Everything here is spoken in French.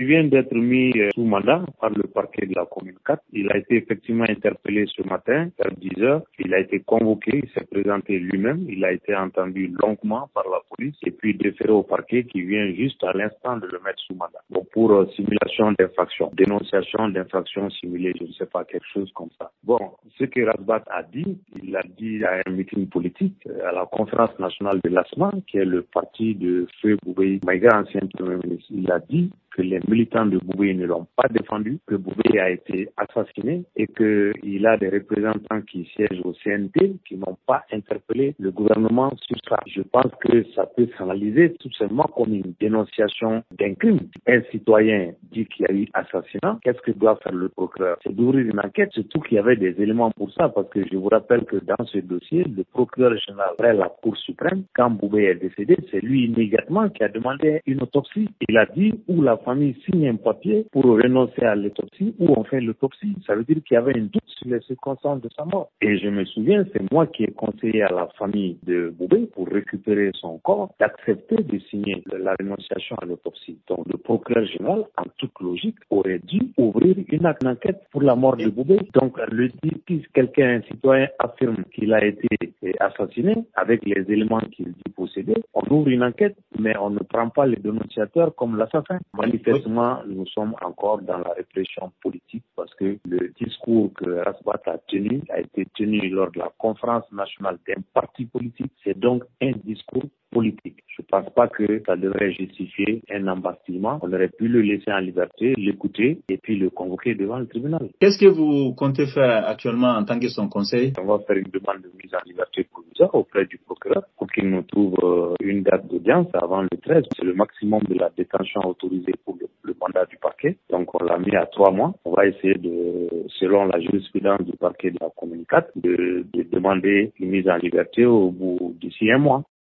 Il vient d'être mis euh, sous mandat par le parquet de la commune 4. Il a été effectivement interpellé ce matin vers 10 heures. Il a été convoqué, il s'est présenté lui-même. Il a été entendu longuement par la police et puis déféré au parquet qui vient juste à l'instant de le mettre sous mandat. Bon, pour euh, simulation d'infraction, dénonciation d'infraction simulée, je ne sais pas, quelque chose comme ça. Bon, ce que Rasbat a dit, il a dit à un meeting politique euh, à la conférence nationale de l'ASMA, qui est le parti de Feu Boubé Maïga, ancien premier ministre. Il a dit que les militants de Boubé ne l'ont pas défendu, que Boubé a été assassiné et qu'il a des représentants qui siègent au CNT qui n'ont pas interpellé le gouvernement sur ça. Je pense que ça peut s'analyser tout simplement comme une dénonciation d'un crime. Un citoyen dit qu'il y a eu assassinat, qu'est-ce que doit faire le procureur? C'est d'ouvrir une enquête, surtout qu'il y avait des éléments pour ça, parce que je vous rappelle que dans ce dossier, le procureur général, après la Cour suprême, quand Boubé est décédé, c'est lui immédiatement qui a demandé une autopsie. Il a dit où la famille signe un papier pour renoncer à l'autopsie ou on fait l'autopsie. Ça veut dire qu'il y avait un doute sur les circonstances de sa mort. Et je me souviens, c'est moi qui ai conseillé à la famille de Boubé pour récupérer son corps d'accepter de signer la renonciation à l'autopsie. Donc le procureur général, en logique, aurait dû ouvrir une enquête pour la mort de Boubé. Donc le dit, si quelqu'un, un citoyen, affirme qu'il a été assassiné avec les éléments qu'il dit posséder, on ouvre une enquête, mais on ne prend pas les dénonciateurs comme l'assassin manifestement, nous sommes encore dans la répression politique parce que le discours que Rasbat a tenu a été tenu lors de la conférence nationale d'un parti politique. C'est donc un discours politique. Je ne pense pas que ça devrait justifier un embastiment. On aurait pu le laisser en liberté, l'écouter et puis le convoquer devant le tribunal. Qu'est-ce que vous comptez faire actuellement en tant que son conseil? On va faire une demande de mise en liberté provisoire auprès du procureur pour qu'il nous trouve euh, une date d'audience avant le 13. C'est le maximum de la détention autorisée pour le, mandat du parquet. Donc on l'a mis à trois mois. On va essayer de, selon la jurisprudence du parquet de la communication, de, de demander une mise en liberté au bout d'ici un mois.